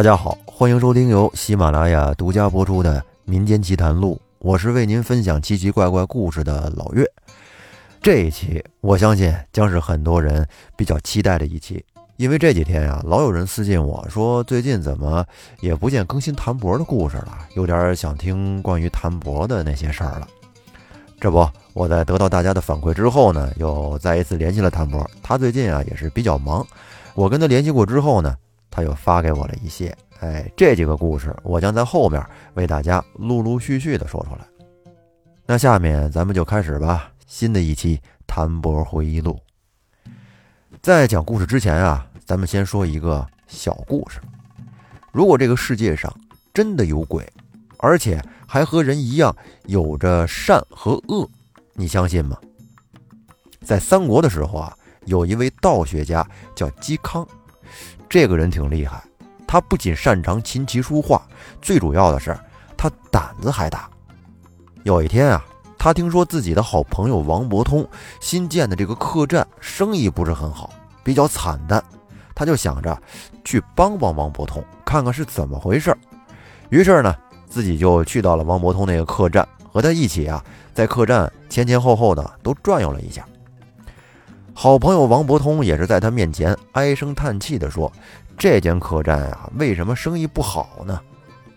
大家好，欢迎收听由喜马拉雅独家播出的《民间奇谈录》，我是为您分享奇奇怪怪故事的老岳。这一期我相信将是很多人比较期待的一期，因为这几天呀，老有人私信我说，最近怎么也不见更新谭博的故事了，有点想听关于谭博的那些事儿了。这不，我在得到大家的反馈之后呢，又再一次联系了谭博。他最近啊也是比较忙，我跟他联系过之后呢。他又发给我了一些，哎，这几个故事我将在后面为大家陆陆续续的说出来。那下面咱们就开始吧，新的一期《谭博回忆录》。在讲故事之前啊，咱们先说一个小故事。如果这个世界上真的有鬼，而且还和人一样有着善和恶，你相信吗？在三国的时候啊，有一位道学家叫嵇康。这个人挺厉害，他不仅擅长琴棋书画，最主要的是他胆子还大。有一天啊，他听说自己的好朋友王伯通新建的这个客栈生意不是很好，比较惨淡，他就想着去帮帮王伯通，看看是怎么回事。于是呢，自己就去到了王伯通那个客栈，和他一起啊，在客栈前前后后的都转悠了一下。好朋友王伯通也是在他面前唉声叹气地说：“这间客栈啊，为什么生意不好呢？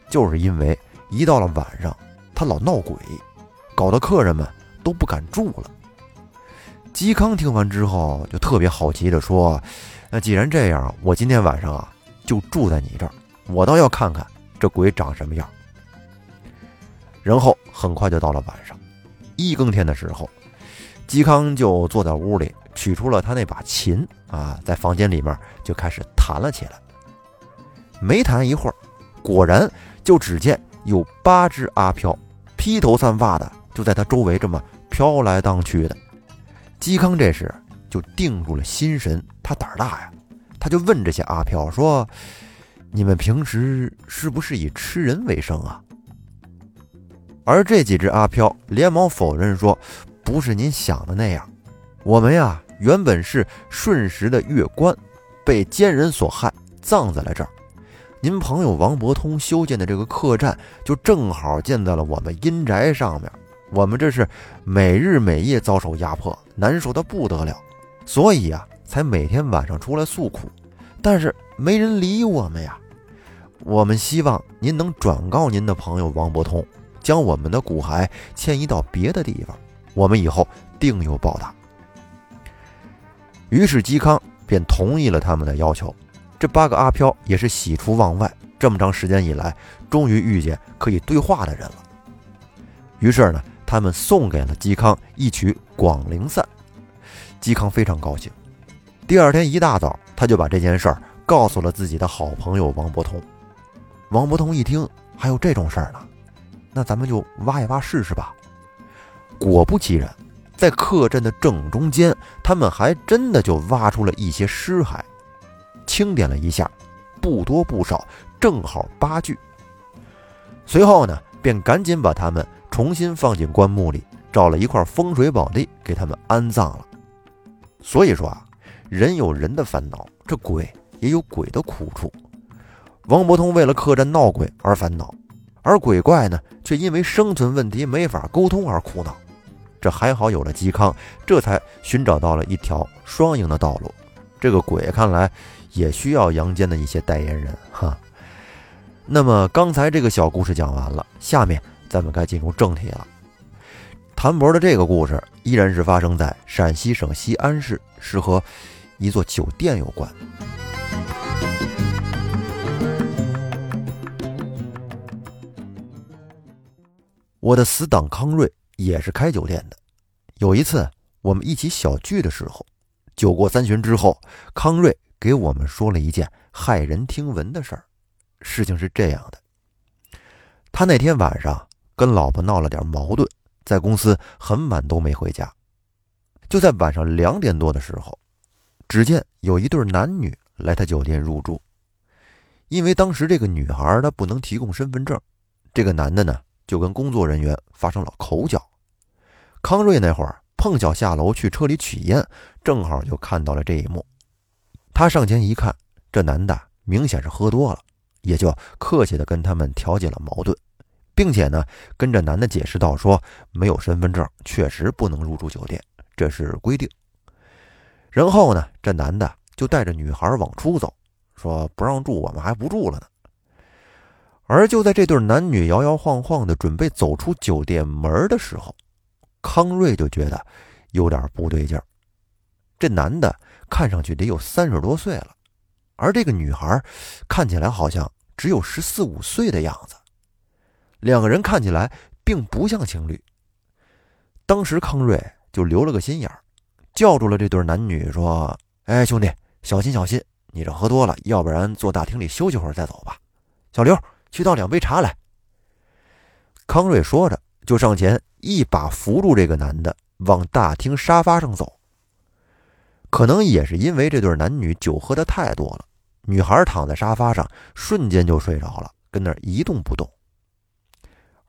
就是因为一到了晚上，他老闹鬼，搞得客人们都不敢住了。”嵇康听完之后就特别好奇地说：“那既然这样，我今天晚上啊就住在你这儿，我倒要看看这鬼长什么样。”然后很快就到了晚上，一更天的时候，嵇康就坐在屋里。取出了他那把琴啊，在房间里面就开始弹了起来。没弹一会儿，果然就只见有八只阿飘披头散发的就在他周围这么飘来荡去的。嵇康这时就定住了心神，他胆儿大呀，他就问这些阿飘说：“你们平时是不是以吃人为生啊？”而这几只阿飘连忙否认说：“不是您想的那样，我们呀。”原本是顺时的月官，被奸人所害，葬在了这儿。您朋友王伯通修建的这个客栈，就正好建在了我们阴宅上面。我们这是每日每夜遭受压迫，难受的不得了，所以啊，才每天晚上出来诉苦。但是没人理我们呀。我们希望您能转告您的朋友王伯通，将我们的骨骸迁移到别的地方，我们以后定有报答。于是嵇康便同意了他们的要求。这八个阿飘也是喜出望外，这么长时间以来，终于遇见可以对话的人了。于是呢，他们送给了嵇康一曲《广陵散》。嵇康非常高兴。第二天一大早，他就把这件事儿告诉了自己的好朋友王伯通。王伯通一听，还有这种事儿呢，那咱们就挖一挖试试吧。果不其然。在客栈的正中间，他们还真的就挖出了一些尸骸，清点了一下，不多不少，正好八具。随后呢，便赶紧把他们重新放进棺木里，找了一块风水宝地给他们安葬了。所以说啊，人有人的烦恼，这鬼也有鬼的苦处。王伯通为了客栈闹鬼而烦恼，而鬼怪呢，却因为生存问题没法沟通而苦恼。这还好有了嵇康，这才寻找到了一条双赢的道路。这个鬼看来也需要阳间的一些代言人哈。那么刚才这个小故事讲完了，下面咱们该进入正题了。谭博的这个故事依然是发生在陕西省西安市，是和一座酒店有关。我的死党康瑞。也是开酒店的。有一次我们一起小聚的时候，酒过三巡之后，康瑞给我们说了一件骇人听闻的事儿。事情是这样的：他那天晚上跟老婆闹了点矛盾，在公司很晚都没回家。就在晚上两点多的时候，只见有一对男女来他酒店入住。因为当时这个女孩她不能提供身份证，这个男的呢？就跟工作人员发生了口角。康瑞那会儿碰巧下楼去车里取烟，正好就看到了这一幕。他上前一看，这男的明显是喝多了，也就客气的跟他们调解了矛盾，并且呢，跟这男的解释道说，没有身份证确实不能入住酒店，这是规定。然后呢，这男的就带着女孩往出走，说不让住，我们还不住了呢。而就在这对男女摇摇晃晃的准备走出酒店门的时候，康瑞就觉得有点不对劲儿。这男的看上去得有三十多岁了，而这个女孩看起来好像只有十四五岁的样子，两个人看起来并不像情侣。当时康瑞就留了个心眼儿。叫住了这对男女，说：“哎，兄弟，小心小心！你这喝多了，要不然坐大厅里休息会儿再走吧。”小刘，去倒两杯茶来。康瑞说着，就上前一把扶住这个男的，往大厅沙发上走。可能也是因为这对男女酒喝的太多了，女孩躺在沙发上，瞬间就睡着了，跟那儿一动不动。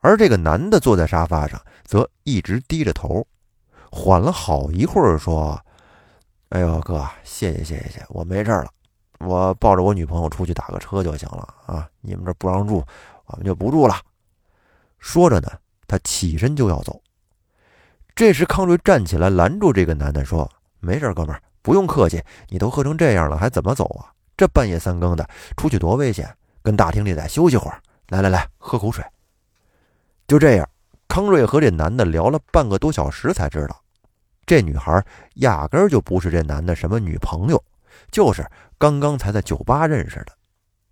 而这个男的坐在沙发上，则一直低着头。缓了好一会儿，说：“哎呦，哥，谢谢谢谢谢，我没事了，我抱着我女朋友出去打个车就行了啊！你们这不让住，我们就不住了。”说着呢，他起身就要走。这时，康瑞站起来拦住这个男的，说：“没事，哥们，不用客气，你都喝成这样了，还怎么走啊？这半夜三更的出去多危险，跟大厅里再休息会儿。来来来，喝口水。”就这样，康瑞和这男的聊了半个多小时，才知道。这女孩压根儿就不是这男的什么女朋友，就是刚刚才在酒吧认识的。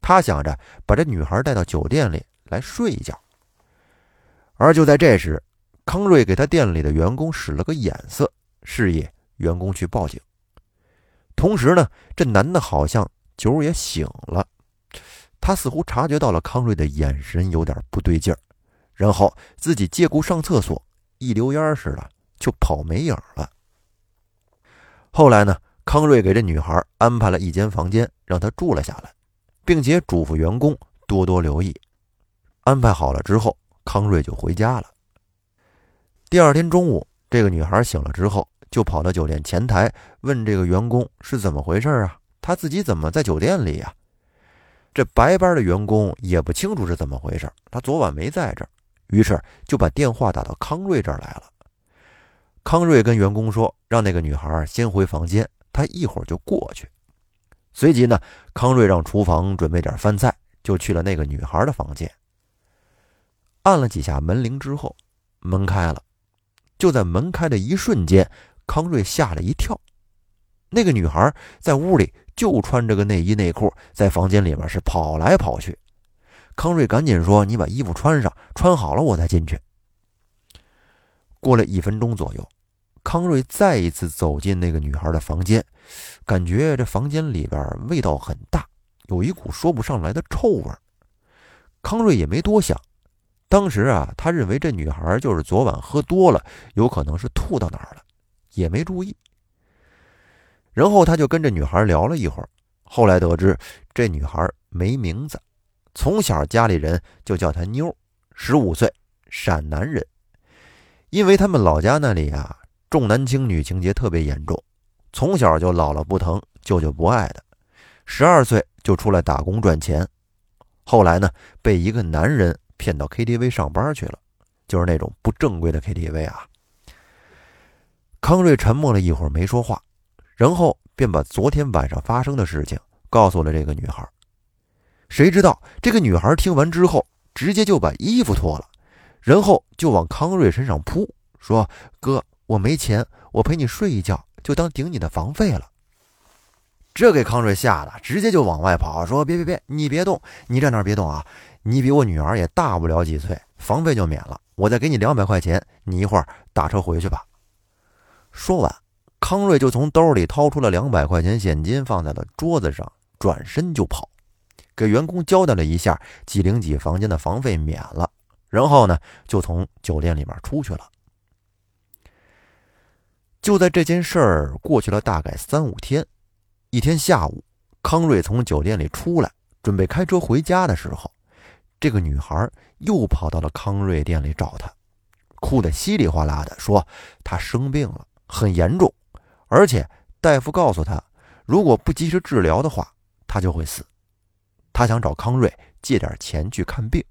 他想着把这女孩带到酒店里来睡一觉。而就在这时，康瑞给他店里的员工使了个眼色，示意员工去报警。同时呢，这男的好像酒也醒了，他似乎察觉到了康瑞的眼神有点不对劲儿，然后自己借故上厕所，一溜烟似的。就跑没影了。后来呢，康瑞给这女孩安排了一间房间，让她住了下来，并且嘱咐员工多多留意。安排好了之后，康瑞就回家了。第二天中午，这个女孩醒了之后，就跑到酒店前台问这个员工是怎么回事啊？她自己怎么在酒店里呀？这白班的员工也不清楚是怎么回事，他昨晚没在这儿，于是就把电话打到康瑞这儿来了。康瑞跟员工说：“让那个女孩先回房间，他一会儿就过去。”随即呢，康瑞让厨房准备点饭菜，就去了那个女孩的房间。按了几下门铃之后，门开了。就在门开的一瞬间，康瑞吓了一跳。那个女孩在屋里就穿着个内衣内裤，在房间里面是跑来跑去。康瑞赶紧说：“你把衣服穿上，穿好了我再进去。”过了一分钟左右，康瑞再一次走进那个女孩的房间，感觉这房间里边味道很大，有一股说不上来的臭味。康瑞也没多想，当时啊，他认为这女孩就是昨晚喝多了，有可能是吐到哪儿了，也没注意。然后他就跟这女孩聊了一会儿，后来得知这女孩没名字，从小家里人就叫她妞，十五岁，陕南人。因为他们老家那里啊，重男轻女情节特别严重，从小就姥姥不疼，舅舅不爱的，十二岁就出来打工赚钱，后来呢，被一个男人骗到 KTV 上班去了，就是那种不正规的 KTV 啊。康瑞沉默了一会儿没说话，然后便把昨天晚上发生的事情告诉了这个女孩。谁知道这个女孩听完之后，直接就把衣服脱了。然后就往康瑞身上扑，说：“哥，我没钱，我陪你睡一觉，就当顶你的房费了。”这给康瑞吓得直接就往外跑，说：“别别别，你别动，你站那别动啊！你比我女儿也大不了几岁，房费就免了，我再给你两百块钱，你一会儿打车回去吧。”说完，康瑞就从兜里掏出了两百块钱现金，放在了桌子上，转身就跑，给员工交代了一下几零几房间的房费免了。然后呢，就从酒店里面出去了。就在这件事儿过去了大概三五天，一天下午，康瑞从酒店里出来，准备开车回家的时候，这个女孩又跑到了康瑞店里找他，哭得稀里哗啦的，说她生病了，很严重，而且大夫告诉她，如果不及时治疗的话，她就会死。他想找康瑞借点钱去看病。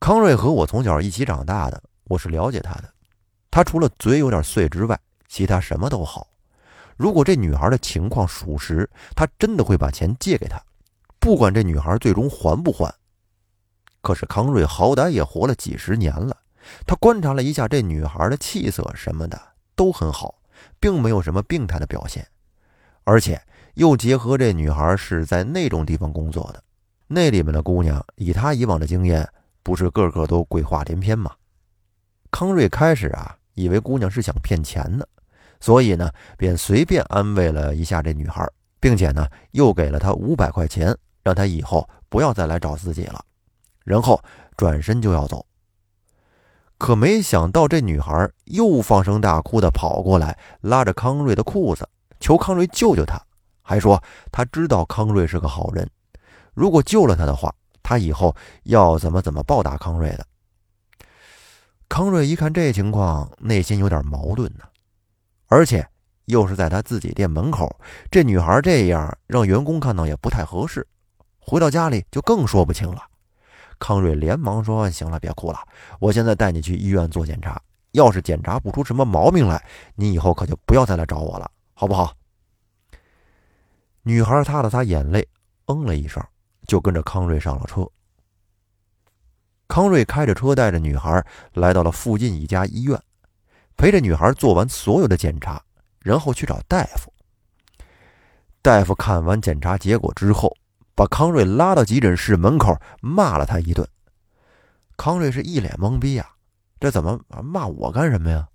康瑞和我从小一起长大的，我是了解他的。他除了嘴有点碎之外，其他什么都好。如果这女孩的情况属实，他真的会把钱借给她，不管这女孩最终还不还。可是康瑞好歹也活了几十年了，他观察了一下这女孩的气色什么的都很好，并没有什么病态的表现，而且又结合这女孩是在那种地方工作的，那里面的姑娘以他以往的经验。不是个个都鬼话连篇吗？康瑞开始啊，以为姑娘是想骗钱呢，所以呢，便随便安慰了一下这女孩，并且呢，又给了她五百块钱，让她以后不要再来找自己了，然后转身就要走。可没想到，这女孩又放声大哭的跑过来，拉着康瑞的裤子，求康瑞救救她，还说她知道康瑞是个好人，如果救了她的话。他以后要怎么怎么报答康瑞的？康瑞一看这情况，内心有点矛盾呢，而且又是在他自己店门口，这女孩这样让员工看到也不太合适，回到家里就更说不清了。康瑞连忙说：“行了，别哭了，我现在带你去医院做检查，要是检查不出什么毛病来，你以后可就不要再来找我了，好不好？”女孩擦了擦眼泪，嗯了一声。就跟着康瑞上了车。康瑞开着车，带着女孩来到了附近一家医院，陪着女孩做完所有的检查，然后去找大夫。大夫看完检查结果之后，把康瑞拉到急诊室门口，骂了他一顿。康瑞是一脸懵逼啊，这怎么骂我干什么呀？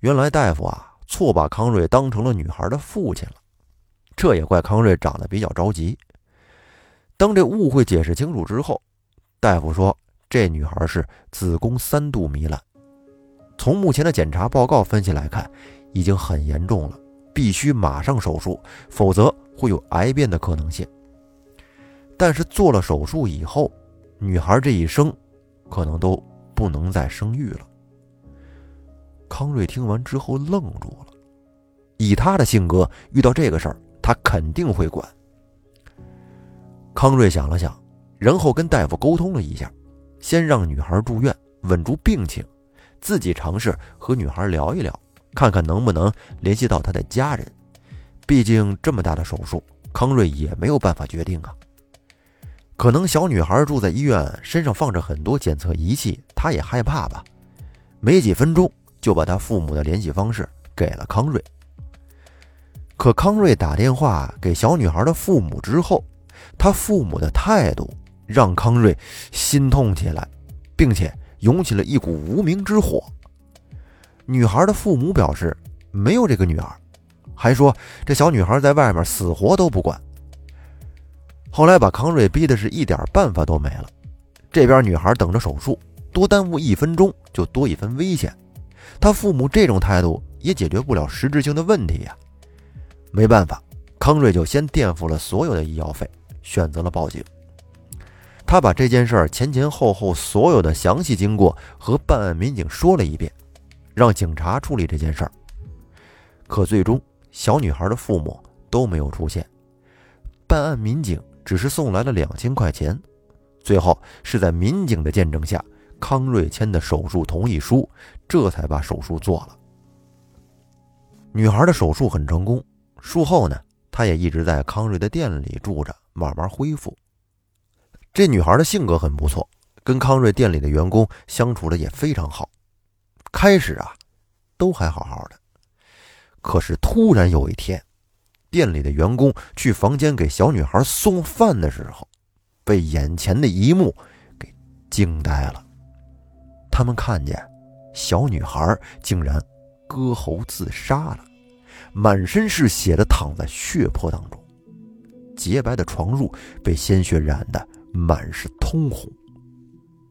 原来大夫啊，错把康瑞当成了女孩的父亲了。这也怪康瑞长得比较着急。当这误会解释清楚之后，大夫说这女孩是子宫三度糜烂，从目前的检查报告分析来看，已经很严重了，必须马上手术，否则会有癌变的可能性。但是做了手术以后，女孩这一生可能都不能再生育了。康瑞听完之后愣住了，以他的性格，遇到这个事儿，他肯定会管。康瑞想了想，然后跟大夫沟通了一下，先让女孩住院稳住病情，自己尝试和女孩聊一聊，看看能不能联系到她的家人。毕竟这么大的手术，康瑞也没有办法决定啊。可能小女孩住在医院，身上放着很多检测仪器，她也害怕吧。没几分钟，就把她父母的联系方式给了康瑞。可康瑞打电话给小女孩的父母之后，他父母的态度让康瑞心痛起来，并且涌起了一股无名之火。女孩的父母表示没有这个女儿，还说这小女孩在外面死活都不管。后来把康瑞逼的是一点办法都没了。这边女孩等着手术，多耽误一分钟就多一分危险。他父母这种态度也解决不了实质性的问题呀。没办法，康瑞就先垫付了所有的医药费。选择了报警。他把这件事儿前前后后所有的详细经过和办案民警说了一遍，让警察处理这件事儿。可最终，小女孩的父母都没有出现，办案民警只是送来了两千块钱。最后是在民警的见证下，康瑞签的手术同意书，这才把手术做了。女孩的手术很成功，术后呢，她也一直在康瑞的店里住着。慢慢恢复。这女孩的性格很不错，跟康瑞店里的员工相处的也非常好。开始啊，都还好好的。可是突然有一天，店里的员工去房间给小女孩送饭的时候，被眼前的一幕给惊呆了。他们看见小女孩竟然割喉自杀了，满身是血的躺在血泊当中。洁白的床褥被鲜血染的满是通红，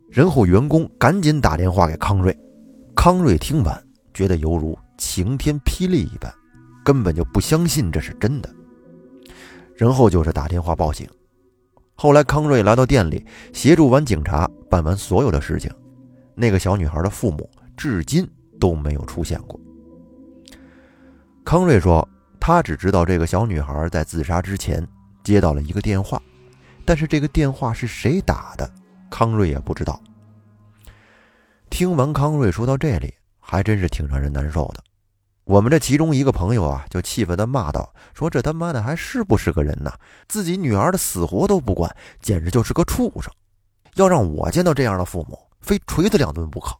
然后员工赶紧打电话给康瑞。康瑞听完，觉得犹如晴天霹雳一般，根本就不相信这是真的。然后就是打电话报警。后来康瑞来到店里，协助完警察办完所有的事情。那个小女孩的父母至今都没有出现过。康瑞说，他只知道这个小女孩在自杀之前。接到了一个电话，但是这个电话是谁打的，康瑞也不知道。听完康瑞说到这里，还真是挺让人难受的。我们这其中一个朋友啊，就气愤地骂道：“说这他妈的还是不是个人呐？自己女儿的死活都不管，简直就是个畜生！要让我见到这样的父母，非锤他两顿不可。”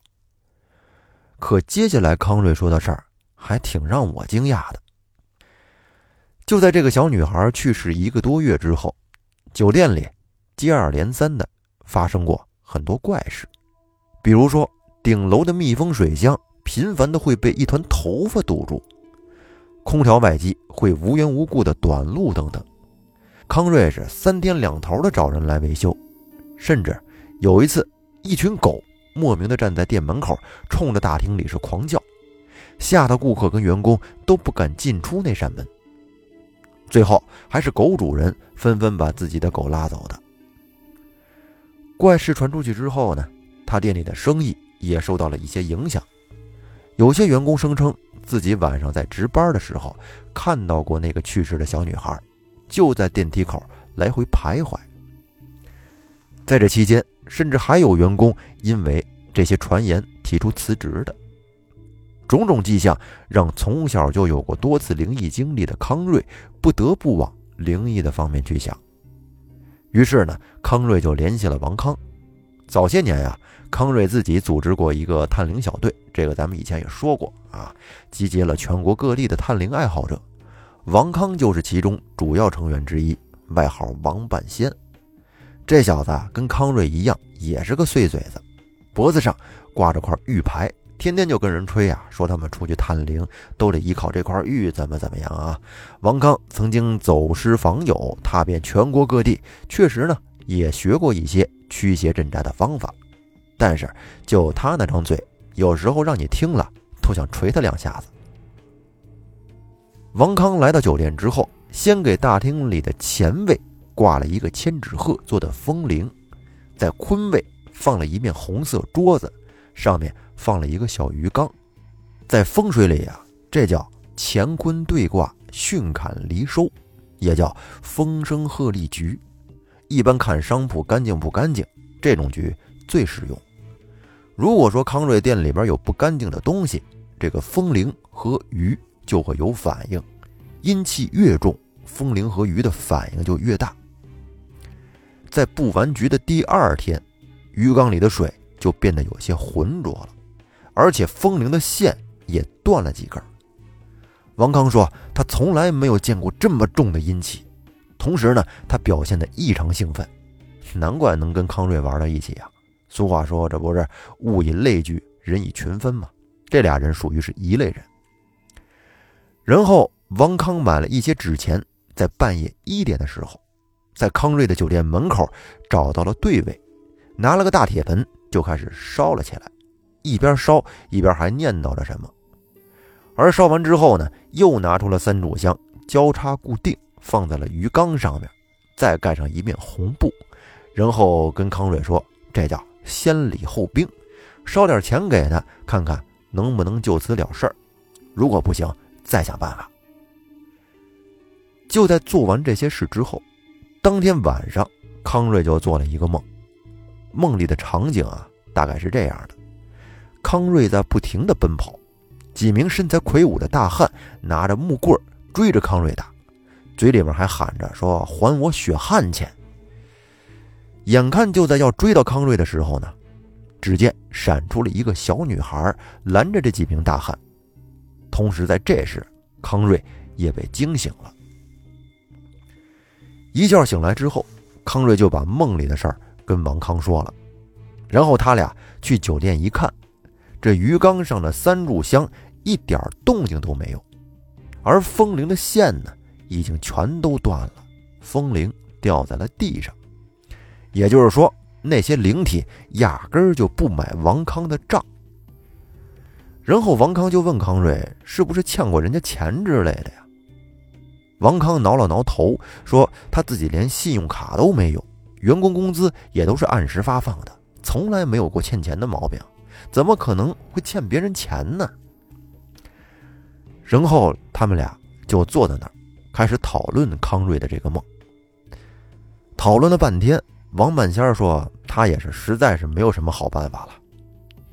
可接下来康瑞说的事儿，还挺让我惊讶的。就在这个小女孩去世一个多月之后，酒店里接二连三的发生过很多怪事，比如说顶楼的密封水箱。频繁的会被一团头发堵住，空调外机会无缘无故的短路等等。康瑞是三天两头的找人来维修，甚至有一次，一群狗莫名的站在店门口，冲着大厅里是狂叫，吓得顾客跟员工都不敢进出那扇门。最后还是狗主人纷纷把自己的狗拉走的。怪事传出去之后呢，他店里的生意也受到了一些影响。有些员工声称自己晚上在值班的时候看到过那个去世的小女孩，就在电梯口来回徘徊。在这期间，甚至还有员工因为这些传言提出辞职的。种种迹象让从小就有过多次灵异经历的康瑞不得不往灵异的方面去想。于是呢，康瑞就联系了王康。早些年呀。康瑞自己组织过一个探灵小队，这个咱们以前也说过啊，集结了全国各地的探灵爱好者，王康就是其中主要成员之一，外号王半仙。这小子跟康瑞一样，也是个碎嘴子，脖子上挂着块玉牌，天天就跟人吹啊，说他们出去探灵都得依靠这块玉，怎么怎么样啊。王康曾经走失访友，踏遍全国各地，确实呢也学过一些驱邪镇宅的方法。但是，就他那张嘴，有时候让你听了都想捶他两下子。王康来到酒店之后，先给大厅里的前位挂了一个千纸鹤做的风铃，在坤位放了一面红色桌子，上面放了一个小鱼缸。在风水里呀，这叫乾坤对卦，巽坎离收，也叫风声鹤唳局。一般看商铺干净不干净，这种局最实用。如果说康瑞店里边有不干净的东西，这个风铃和鱼就会有反应，阴气越重，风铃和鱼的反应就越大。在布完局的第二天，鱼缸里的水就变得有些浑浊了，而且风铃的线也断了几根。王康说他从来没有见过这么重的阴气，同时呢，他表现得异常兴奋，难怪能跟康瑞玩到一起啊。俗话说：“这不是物以类聚，人以群分吗？”这俩人属于是一类人。然后王康买了一些纸钱，在半夜一点的时候，在康瑞的酒店门口找到了对位，拿了个大铁盆就开始烧了起来，一边烧一边还念叨着什么。而烧完之后呢，又拿出了三炷香，交叉固定放在了鱼缸上面，再盖上一面红布，然后跟康瑞说：“这叫。”先礼后兵，烧点钱给他，看看能不能就此了事儿。如果不行，再想办法。就在做完这些事之后，当天晚上，康瑞就做了一个梦。梦里的场景啊，大概是这样的：康瑞在不停的奔跑，几名身材魁梧的大汉拿着木棍追着康瑞打，嘴里面还喊着说：“还我血汗钱。”眼看就在要追到康瑞的时候呢，只见闪出了一个小女孩，拦着这几名大汉。同时在这时，康瑞也被惊醒了。一觉醒来之后，康瑞就把梦里的事儿跟王康说了，然后他俩去酒店一看，这鱼缸上的三炷香一点动静都没有，而风铃的线呢，已经全都断了，风铃掉在了地上。也就是说，那些灵体压根儿就不买王康的账。然后王康就问康瑞：“是不是欠过人家钱之类的呀？”王康挠了挠头，说：“他自己连信用卡都没有，员工工资也都是按时发放的，从来没有过欠钱的毛病，怎么可能会欠别人钱呢？”然后他们俩就坐在那儿，开始讨论康瑞的这个梦。讨论了半天，王半仙说他也是实在是没有什么好办法了。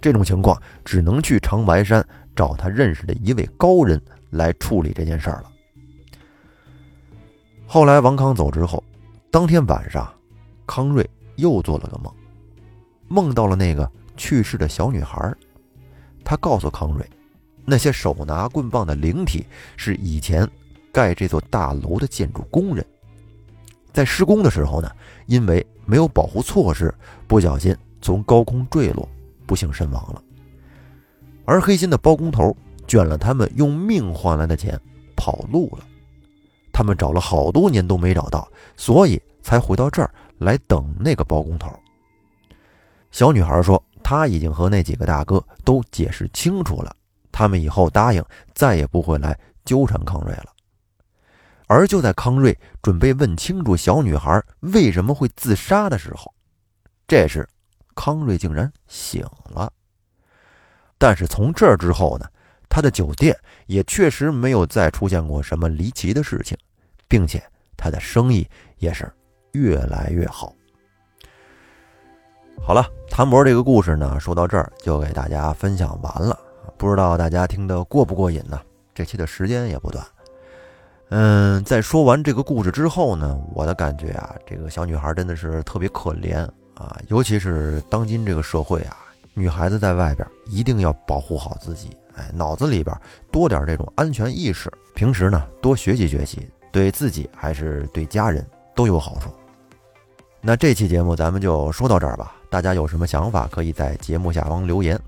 这种情况只能去长白山找他认识的一位高人来处理这件事儿了。后来王康走之后，当天晚上，康瑞又做了个梦，梦到了那个去世的小女孩。他告诉康瑞，那些手拿棍棒的灵体是以前盖这座大楼的建筑工人，在施工的时候呢，因为没有保护措施，不小心从高空坠落，不幸身亡了。而黑心的包工头卷了他们用命换来的钱，跑路了。他们找了好多年都没找到，所以才回到这儿来等那个包工头。小女孩说，她已经和那几个大哥都解释清楚了，他们以后答应再也不会来纠缠康瑞了。而就在康瑞准备问清楚小女孩为什么会自杀的时候，这时康瑞竟然醒了。但是从这之后呢？他的酒店也确实没有再出现过什么离奇的事情，并且他的生意也是越来越好。好了，谭博这个故事呢，说到这儿就给大家分享完了。不知道大家听得过不过瘾呢？这期的时间也不短。嗯，在说完这个故事之后呢，我的感觉啊，这个小女孩真的是特别可怜啊，尤其是当今这个社会啊，女孩子在外边一定要保护好自己。哎，脑子里边多点这种安全意识，平时呢多学习学习，对自己还是对家人都有好处。那这期节目咱们就说到这儿吧，大家有什么想法可以在节目下方留言。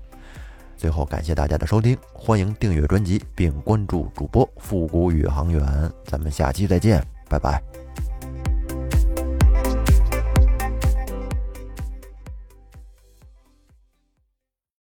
最后感谢大家的收听，欢迎订阅专辑并关注主播复古宇航员，咱们下期再见，拜拜。